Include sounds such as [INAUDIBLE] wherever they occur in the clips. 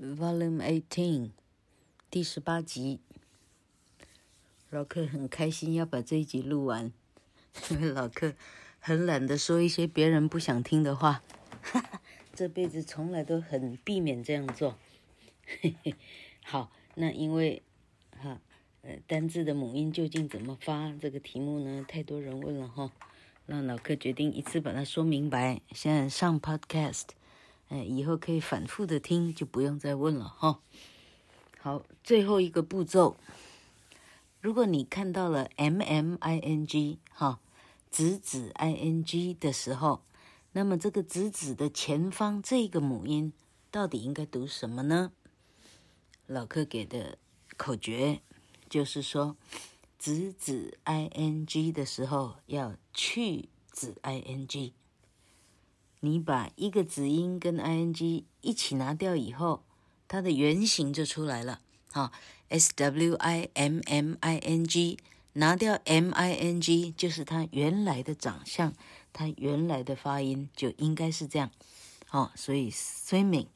Volume Eighteen，第十八集。老克很开心要把这一集录完，因为老克很懒得说一些别人不想听的话，哈哈，这辈子从来都很避免这样做。嘿嘿，好，那因为哈呃单字的母音究竟怎么发这个题目呢？太多人问了哈，让老克决定一次把它说明白。现在上 Podcast。哎，以后可以反复的听，就不用再问了哈。好，最后一个步骤，如果你看到了 m m i n g 哈，子子 i n g 的时候，那么这个子子的前方这个母音到底应该读什么呢？老克给的口诀就是说，子子 i n g 的时候要去子 i n g。你把一个子音跟 ing 一起拿掉以后，它的原型就出来了。好，s w i m m i n g，拿掉 m i n g 就是它原来的长相，它原来的发音就应该是这样。好，所以 swimming，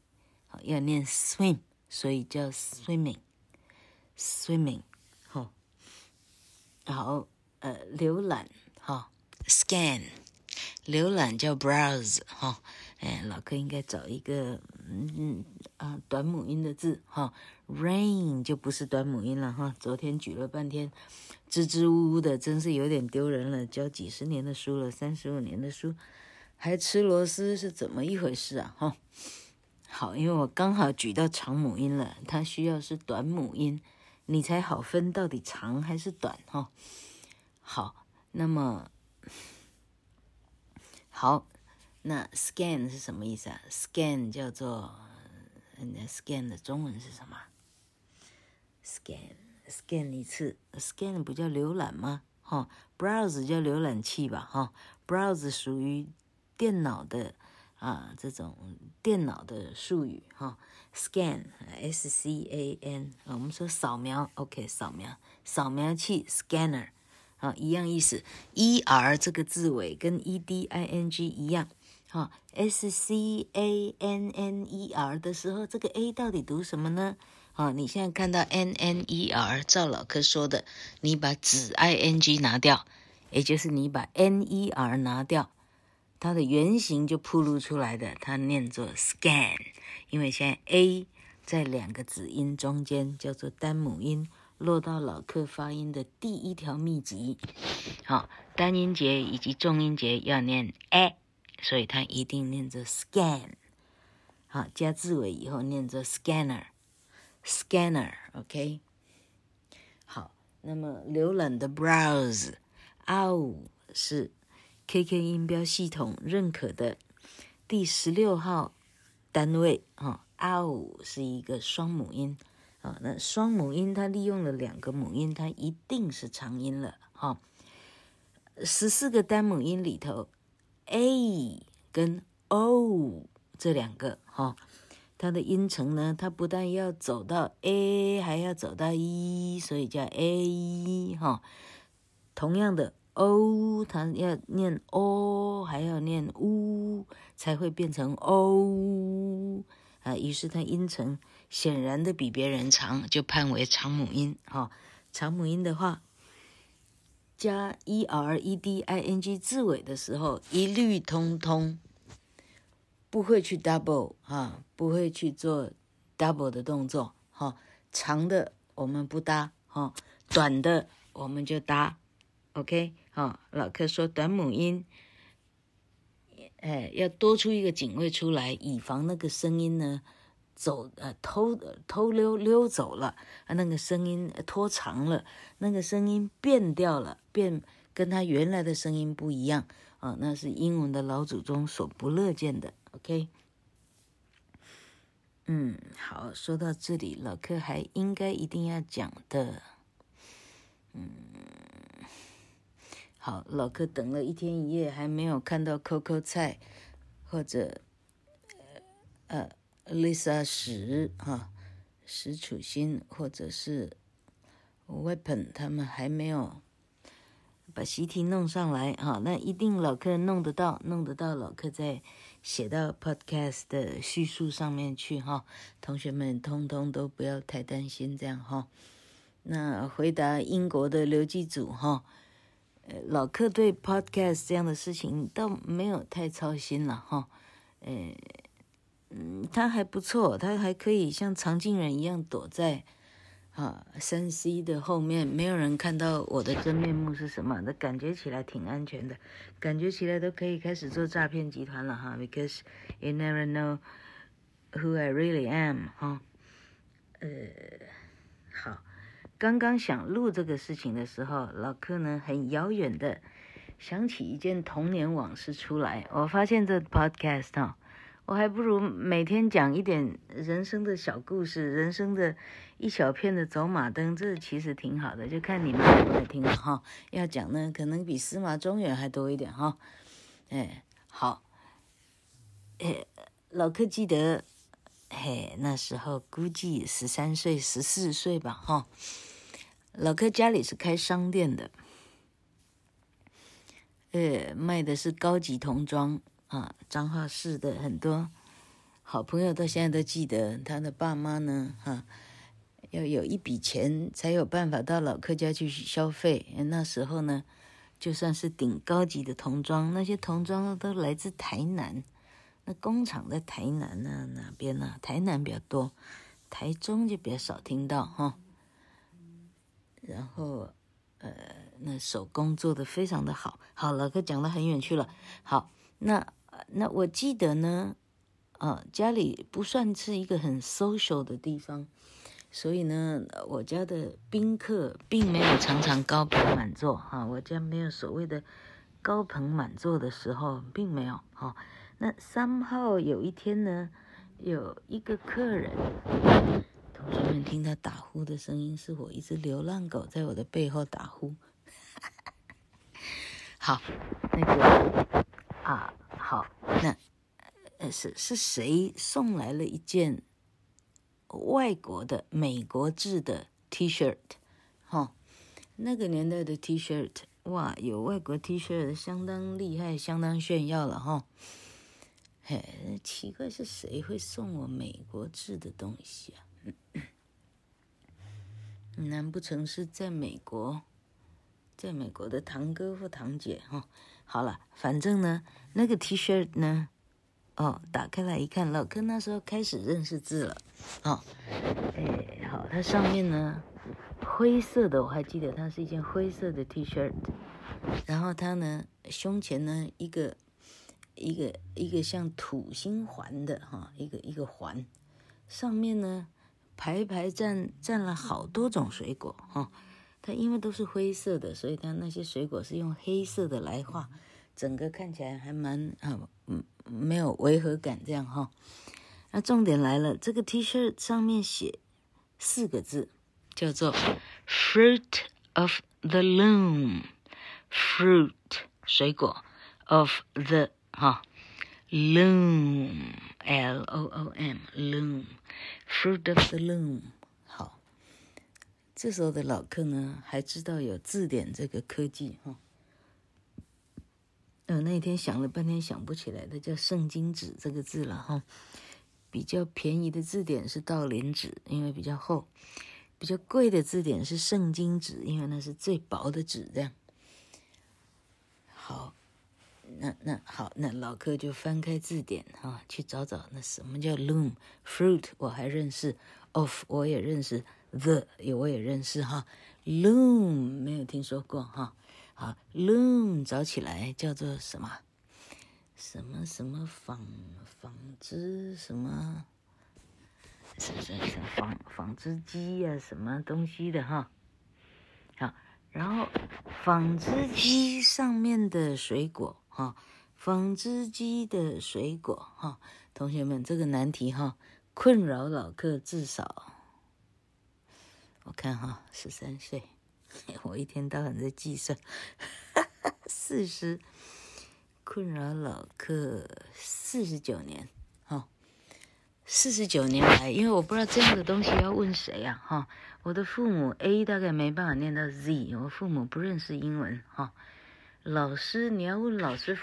好，要念 swim，所以叫 swimming，swimming。好，好，呃，浏览，好，scan。浏览叫 browse 哈，哎，老柯应该找一个嗯嗯啊短母音的字哈，rain 就不是短母音了哈。昨天举了半天，支支吾吾的，真是有点丢人了。教几十年的书了，三十五年的书，还吃螺丝是怎么一回事啊？哈，好，因为我刚好举到长母音了，它需要是短母音，你才好分到底长还是短哈。好，那么。好，那 scan 是什么意思啊？scan 叫做，那 scan 的中文是什么？scan，scan 一次，scan 不叫浏览吗？哈，browse 叫浏览器吧？哈，browse 属于电脑的啊，这种电脑的术语哈。scan，s c a n，我们说扫描，OK，扫描，扫描器，scanner。啊，一样意思，e r 这个字尾跟 e d i n g 一样，哈，s c a n n e r 的时候，这个 a 到底读什么呢？啊，你现在看到 n n e r，赵老师说的，你把子 i n g 拿掉，也就是你把 n e r 拿掉，它的原型就暴露出来的，它念作 scan，因为现在 a 在两个子音中间，叫做单母音。落到老客发音的第一条秘籍，好，单音节以及重音节要念 a，所以它一定念着 scan，好，加字尾以后念着 scanner，scanner，OK，好，那么浏览的 browse，ow 是 KK 音标系统认可的第十六号单位，哈，ow 是一个双母音。啊，那双母音它利用了两个母音，它一定是长音了。哈，十四个单母音里头，a 跟 o 这两个，哈，它的音程呢，它不但要走到 a，还要走到 e，所以叫 a，哈。同样的 o，它要念 o，还要念 u，才会变成 o。啊，于是它音程显然的比别人长，就判为长母音。哈、哦，长母音的话，加 e r e d i n g 字尾的时候，一律通通不会去 double 啊，不会去做 double 的动作。哈、长的我们不搭，哈、短的我们就搭。OK，哈、老柯说短母音。哎，要多出一个警卫出来，以防那个声音呢走呃偷偷溜溜走了啊，那个声音拖长了，那个声音变掉了，变跟他原来的声音不一样啊，那是英文的老祖宗所不乐见的。OK，嗯，好，说到这里，老柯还应该一定要讲的，嗯。好，老柯等了一天一夜，还没有看到 Coco 菜，或者呃，Lisa 史哈石楚欣，或者是 Weapon，他们还没有把习题弄上来哈，那一定老客弄得到，弄得到，老客再写到 podcast 的叙述上面去哈。同学们通通都不要太担心这样哈。那回答英国的刘记组哈，呃，老客对 podcast 这样的事情倒没有太操心了哈。呃，嗯，他还不错，他还可以像常静人一样躲在。啊，三 C 的后面没有人看到我的真面目是什么，那感觉起来挺安全的，感觉起来都可以开始做诈骗集团了哈。Because you never know who I really am 哈。呃，好，刚刚想录这个事情的时候，老柯呢很遥远的想起一件童年往事出来，我发现这 podcast 哈。我还不如每天讲一点人生的小故事，人生的一小片的走马灯，这其实挺好的，就看你们爱不爱听了哈。要讲呢，可能比司马中原还多一点哈。哎，好，哎，老柯记得，嘿，那时候估计十三岁、十四岁吧哈。老柯家里是开商店的，呃，卖的是高级童装。啊，彰化市的很多好朋友到现在都记得，他的爸妈呢，哈、要有一笔钱才有办法到老客家去消费。那时候呢，就算是顶高级的童装，那些童装都来自台南，那工厂在台南呢，哪边呢？台南比较多，台中就比较少听到哈。然后，呃，那手工做的非常的好。好，老柯讲得很远去了。好，那。那我记得呢，呃，家里不算是一个很 social 的地方，所以呢，我家的宾客并没有常常高朋满座哈，我家没有所谓的高朋满座的时候，并没有哈。那三号有一天呢，有一个客人，同学们听到打呼的声音，是我一只流浪狗在我的背后打呼。[LAUGHS] 好，那个。是是谁送来了一件外国的美国制的 T-shirt？哈，那个年代的 T-shirt，哇，有外国 T-shirt 相当厉害，相当炫耀了哈。嘿，奇怪是谁会送我美国制的东西啊？难不成是在美国，在美国的堂哥或堂姐哈？好了，反正呢，那个 T 恤呢，哦，打开来一看，老柯那时候开始认识字了，哦，哎，好，它上面呢，灰色的，我还记得它是一件灰色的 T 恤，然后它呢，胸前呢，一个一个一个像土星环的哈、一个一个环，上面呢，排排站站了好多种水果哈。哦它因为都是灰色的，所以它那些水果是用黑色的来画，整个看起来还蛮啊，嗯，没有违和感这样哈。那重点来了，这个 T 恤上面写四个字，叫做 “Fruit of the Loom”，Fruit 水果 of the 哈 Loom，L O O M，Loom，Fruit of the Loom。好这时候的老客呢，还知道有字典这个科技哈。呃，那天想了半天想不起来的叫圣经纸这个字了哈。比较便宜的字典是道林纸，因为比较厚；比较贵的字典是圣经纸，因为那是最薄的纸。这样。好，那那好，那老柯就翻开字典哈，去找找那什么叫 loom fruit，我还认识，of 我也认识。The 也我也认识哈，loom 没有听说过哈，好 loom 找起来叫做什么？什么什么纺纺织什么？什么什么纺纺织机呀？什么东西的哈？好，然后纺织机上面的水果哈，纺织机的水果哈，同学们这个难题哈，困扰老客至少。我看哈，十三岁，[LAUGHS] 我一天到晚在计算，四十，困扰老客四十九年，哈，四十九年来，因为我不知道这样的东西要问谁呀，哈，我的父母 A 大概没办法念到 Z，我父母不认识英文，哈，老师，你要问老师，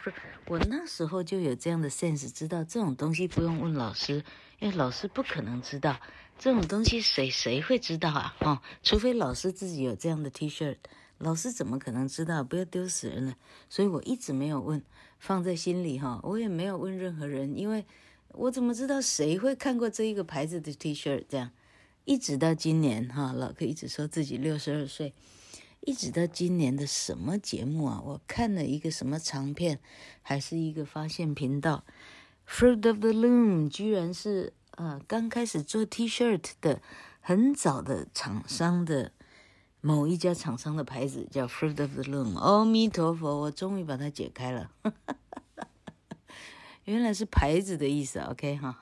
我那时候就有这样的 sense，知道这种东西不用问老师，因为老师不可能知道这种东西，谁谁会知道啊？哦，除非老师自己有这样的 T-shirt，老师怎么可能知道？不要丢死人了。所以我一直没有问，放在心里哈，我也没有问任何人，因为我怎么知道谁会看过这一个牌子的 T-shirt？这样，一直到今年哈，老哥一直说自己六十二岁。一直到今年的什么节目啊？我看了一个什么长片，还是一个发现频道，Fruit of the Loom，居然是呃刚开始做 T-shirt 的很早的厂商的某一家厂商的牌子叫 Fruit of the Loom。阿弥陀佛，我终于把它解开了，[LAUGHS] 原来是牌子的意思。OK 哈，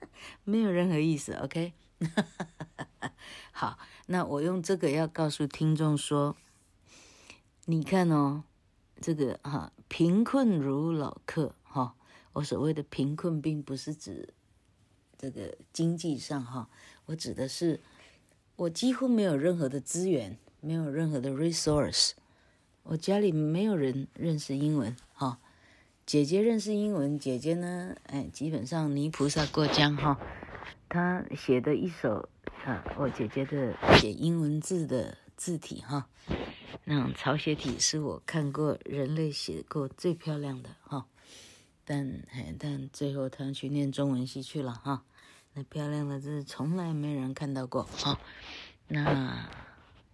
[LAUGHS] 没有任何意思。OK。[LAUGHS] 好，那我用这个要告诉听众说，你看哦，这个哈，贫困如老客哈，我所谓的贫困，并不是指这个经济上哈，我指的是我几乎没有任何的资源，没有任何的 resource，我家里没有人认识英文哈，姐姐认识英文，姐姐呢，哎，基本上泥菩萨过江哈。她写的一首啊，我姐姐的写英文字的字体哈，那种草写体是我看过人类写过最漂亮的哈，但但最后他去念中文系去了哈，那漂亮的字从来没人看到过哈，那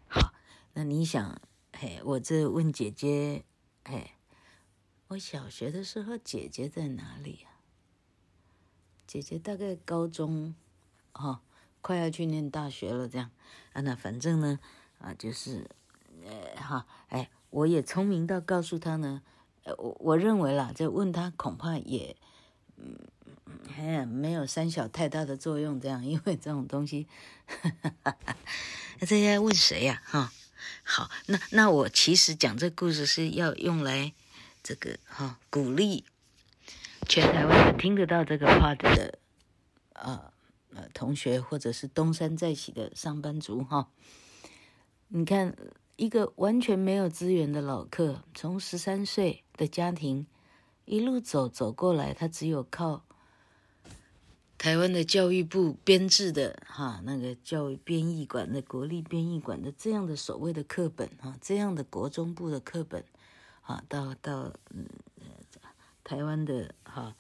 好，那你想，嘿，我这问姐姐，嘿，我小学的时候姐姐在哪里呀？姐姐大概高中。哈、哦，快要去念大学了，这样啊，那反正呢，啊，就是，呃，哈，哎，我也聪明到告诉他呢，呃，我我认为啦，这问他恐怕也，嗯，哎，没有三小太大的作用，这样，因为这种东西，哈哈哈，那这要问谁呀？哈，好，那那我其实讲这故事是要用来，这个哈，鼓励全台湾听得到这个话的，呃。呃，同学或者是东山再起的上班族哈，你看一个完全没有资源的老客，从十三岁的家庭一路走走过来，他只有靠台湾的教育部编制的哈那个教育编译馆的国立编译馆的这样的所谓的课本哈，这样的国中部的课本啊，到到嗯台湾的哈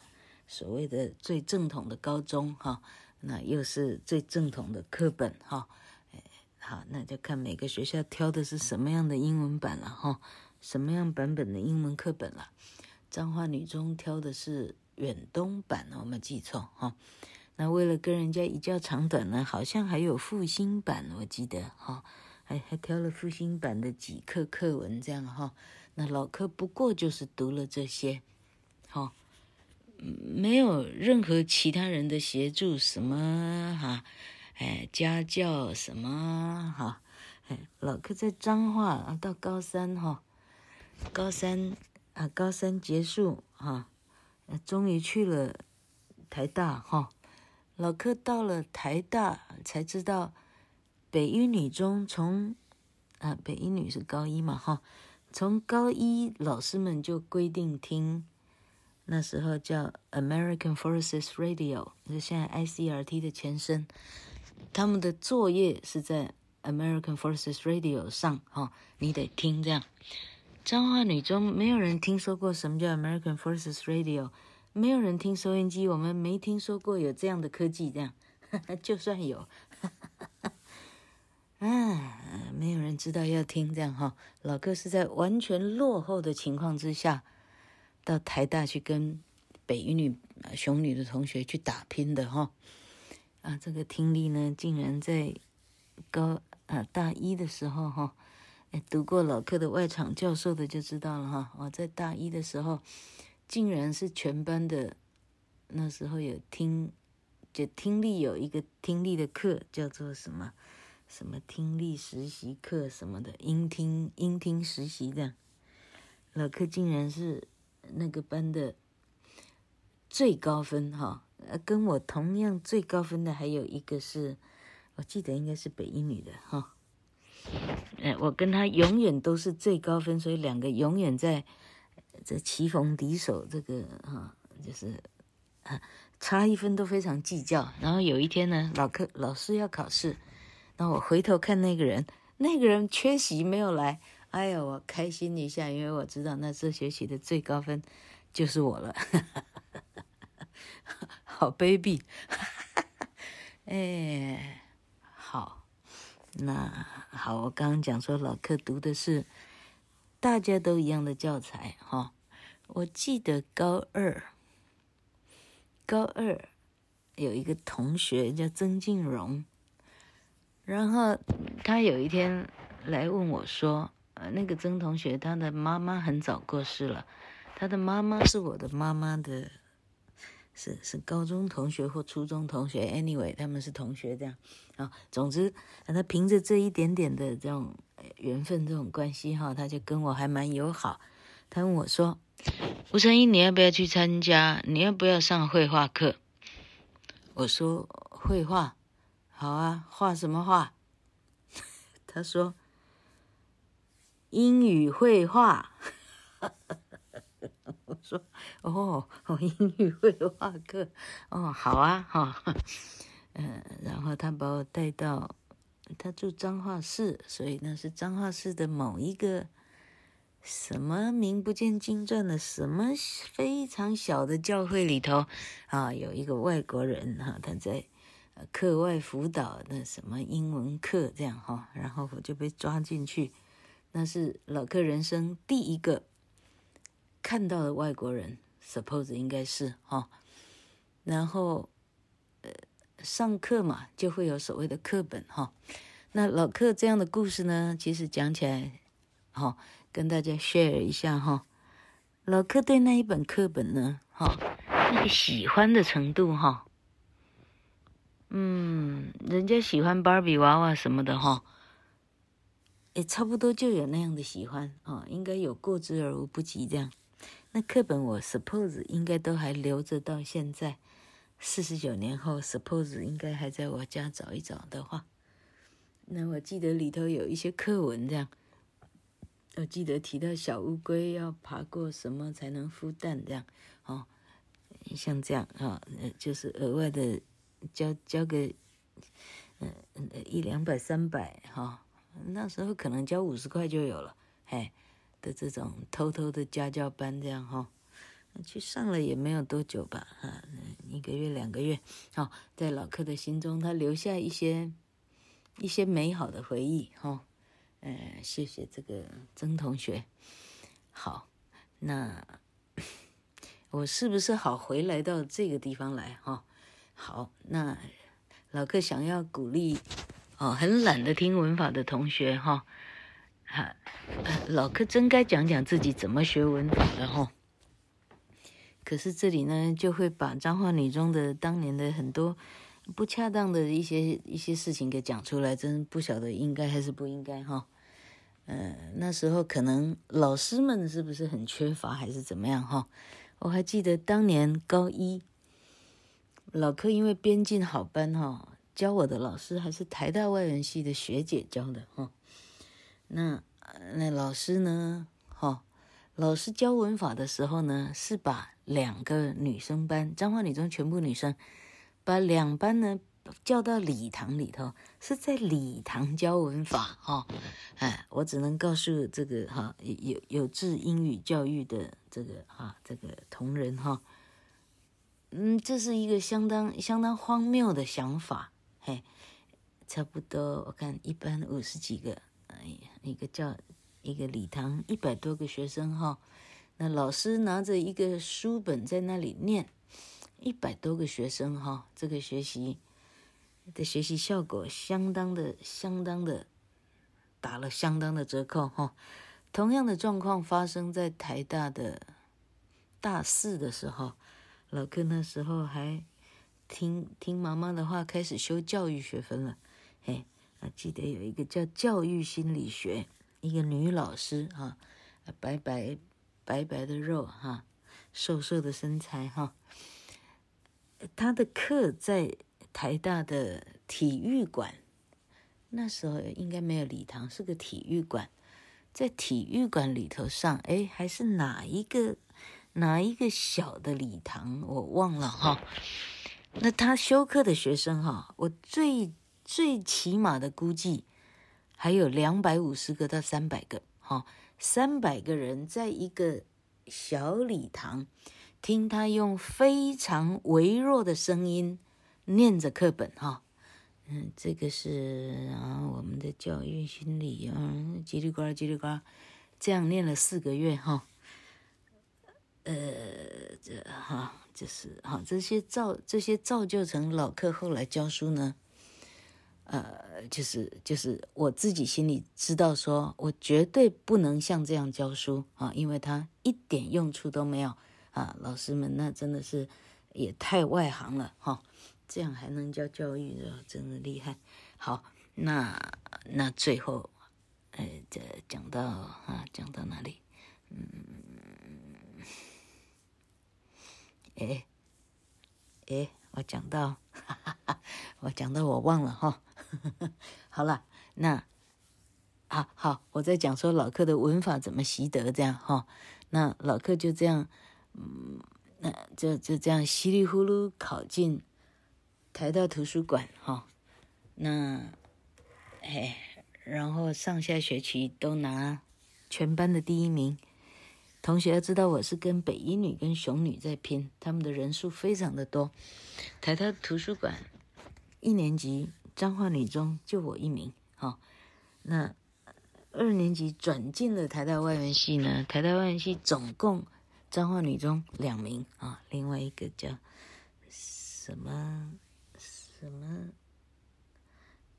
所谓的最正统的高中哈。那又是最正统的课本哈，好，那就看每个学校挑的是什么样的英文版了哈，什么样版本的英文课本了。彰化女中挑的是远东版，我没记错哈。那为了跟人家一较长短呢，好像还有复兴版，我记得哈，还还挑了复兴版的几课课文这样哈。那老柯不过就是读了这些，哈。没有任何其他人的协助，什么哈，哎，家教什么哈，哎，老柯在彰化啊，到高三哈，高三啊，高三结束哈，终于去了台大哈，老柯到了台大才知道，北一女中从啊，北一女是高一嘛哈，从高一老师们就规定听。那时候叫 American Forces Radio，就现在 ICRT 的前身。他们的作业是在 American Forces Radio 上，哈、你得听这样。彰化女中没有人听说过什么叫 American Forces Radio，没有人听收音机，我们没听说过有这样的科技，这样，[LAUGHS] 就算有，[LAUGHS] 啊，没有人知道要听这样哈、老哥是在完全落后的情况之下。到台大去跟北一女、雄女的同学去打拼的哈，啊，这个听力呢，竟然在高啊大一的时候哈，读过老柯的外场教授的就知道了哈。我在大一的时候，竟然是全班的，那时候有听，就听力有一个听力的课，叫做什么什么听力实习课什么的，音听音听实习的，老柯竟然是。那个班的最高分哈，呃跟我同样最高分的还有一个是，我记得应该是北英女的哈，哎，我跟他永远都是最高分，所以两个永远在这棋逢敌手，这个哈，就是啊，差一分都非常计较。然后有一天呢，老课老师要考试，然后我回头看那个人，那个人缺席没有来。哎呀，我开心一下，因为我知道那这学期的最高分就是我了。[LAUGHS] 好卑鄙！[LAUGHS] 哎，好，那好，我刚刚讲说老客读的是大家都一样的教材哈。我记得高二，高二有一个同学叫曾静荣，然后他有一天来问我说。呃，那个曾同学，他的妈妈很早过世了，他的妈妈是我的妈妈的，是是高中同学或初中同学，anyway，他们是同学这样啊。总之，他凭着这一点点的这种缘分、这种关系哈，他就跟我还蛮友好。他问我说：“吴成英，你要不要去参加？你要不要上绘画课？”我说：“绘画，好啊，画什么画？” [LAUGHS] 他说。英语绘画，我说 [LAUGHS] 哦，英语绘画课，哦，好啊，哈，嗯，然后他把我带到，他住彰化市，所以那是彰化市的某一个什么名不见经传的什么非常小的教会里头啊，有一个外国人哈，他在课外辅导那什么英文课这样哈，然后我就被抓进去。那是老客人生第一个看到的外国人，suppose 应该是哈。然后，呃，上课嘛，就会有所谓的课本哈。那老课这样的故事呢，其实讲起来，哈，跟大家 share 一下哈。老课对那一本课本呢，哈，那个喜欢的程度哈，嗯，人家喜欢芭比娃娃什么的哈。也差不多就有那样的喜欢啊、哦，应该有过之而无不及这样。那课本我 suppose 应该都还留着到现在，四十九年后 suppose 应该还在我家找一找的话，那我记得里头有一些课文这样。我记得提到小乌龟要爬过什么才能孵蛋这样，哦，像这样啊、哦，就是额外的交交个嗯一两百三百哈。哦那时候可能交五十块就有了，嘿的这种偷偷的家教班这样哈，去上了也没有多久吧，哈，一个月两个月，好，在老客的心中，他留下一些一些美好的回忆哈，呃，谢谢这个曾同学，好，那我是不是好回来到这个地方来哈？好，那老客想要鼓励。哦，很懒得听文法的同学哈，哈，老柯真该讲讲自己怎么学文法的哈。可是这里呢，就会把彰化女中的当年的很多不恰当的一些一些事情给讲出来，真不晓得应该还是不应该哈。嗯，那时候可能老师们是不是很缺乏，还是怎么样哈？我还记得当年高一，老课因为编进好班哈。教我的老师还是台大外文系的学姐教的哈，那那老师呢？哈，老师教文法的时候呢，是把两个女生班，彰化女中全部女生，把两班呢叫到礼堂里头，是在礼堂教文法哈。哎，我只能告诉这个哈有有志英语教育的这个哈这个同仁哈，嗯，这是一个相当相当荒谬的想法。嘿，差不多，我看一班五十几个，一个叫一个礼堂一百多个学生哈，那老师拿着一个书本在那里念，一百多个学生哈，这个学习的学习效果相当的相当的打了相当的折扣哈。同样的状况发生在台大的大四的时候，老柯那时候还。听听妈妈的话，开始修教育学分了。嘿，啊，记得有一个叫教育心理学，一个女老师哈，白白白白的肉哈，瘦瘦的身材哈。她的课在台大的体育馆，那时候应该没有礼堂，是个体育馆。在体育馆里头上，哎，还是哪一个哪一个小的礼堂，我忘了哈。那他修课的学生哈，我最最起码的估计还有两百五十个到三百个哈，三百个人在一个小礼堂听他用非常微弱的声音念着课本哈。嗯，这个是啊，我们的教育心理啊，叽里呱啦叽里呱啦，这样念了四个月哈。呃，这哈，就是哈，这些造这些造就成老克后来教书呢，呃，就是就是我自己心里知道说，我绝对不能像这样教书啊，因为他一点用处都没有啊，老师们那真的是也太外行了哈。这样还能教教育的，真的厉害。好，那那最后，呃，这讲到啊，讲到哪里？嗯，[LAUGHS] 哎，哎，我讲到，哈哈哈，我讲到我忘了哈。[LAUGHS] 好了，那，啊好，我在讲说老克的文法怎么习得这样哈。那老克就这样，嗯，那就就这样稀里糊涂考进。台大图书馆，哈，那，哎，然后上下学期都拿全班的第一名。同学要知道，我是跟北一女跟雄女在拼，他们的人数非常的多。台大图书馆一年级彰化女中就我一名，哈。那二年级转进了台大外文系呢，台大外文系总共彰化女中两名啊，另外一个叫什么？什么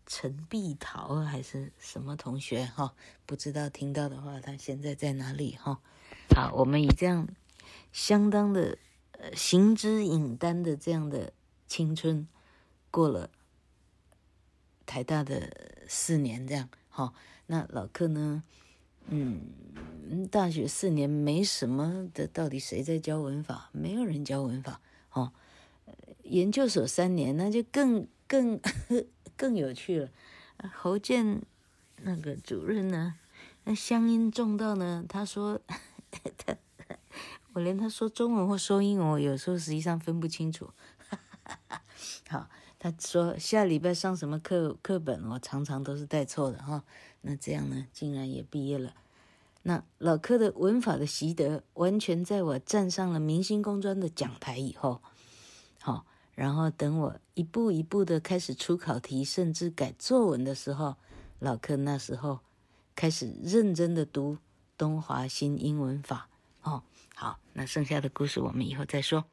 陈碧桃还是什么同学哈？不知道听到的话，他现在在哪里哈？好，我们以这样相当的呃行之隐单的这样的青春过了台大的四年，这样哈。那老克呢？嗯，大学四年没什么的，到底谁在教文法？没有人教文法哦。研究所三年，那就更更 [LAUGHS] 更有趣了。侯健那个主任呢，那乡音重到呢，他说他 [LAUGHS] 我连他说中文或说英文，我有时候实际上分不清楚。[LAUGHS] 好，他说下礼拜上什么课课本，我常常都是带错的哈。那这样呢，竟然也毕业了。那老柯的文法的习得，完全在我站上了明星工专的讲台以后。好，然后等我一步一步的开始出考题，甚至改作文的时候，老克那时候开始认真的读东华新英文法。哦，好，那剩下的故事我们以后再说。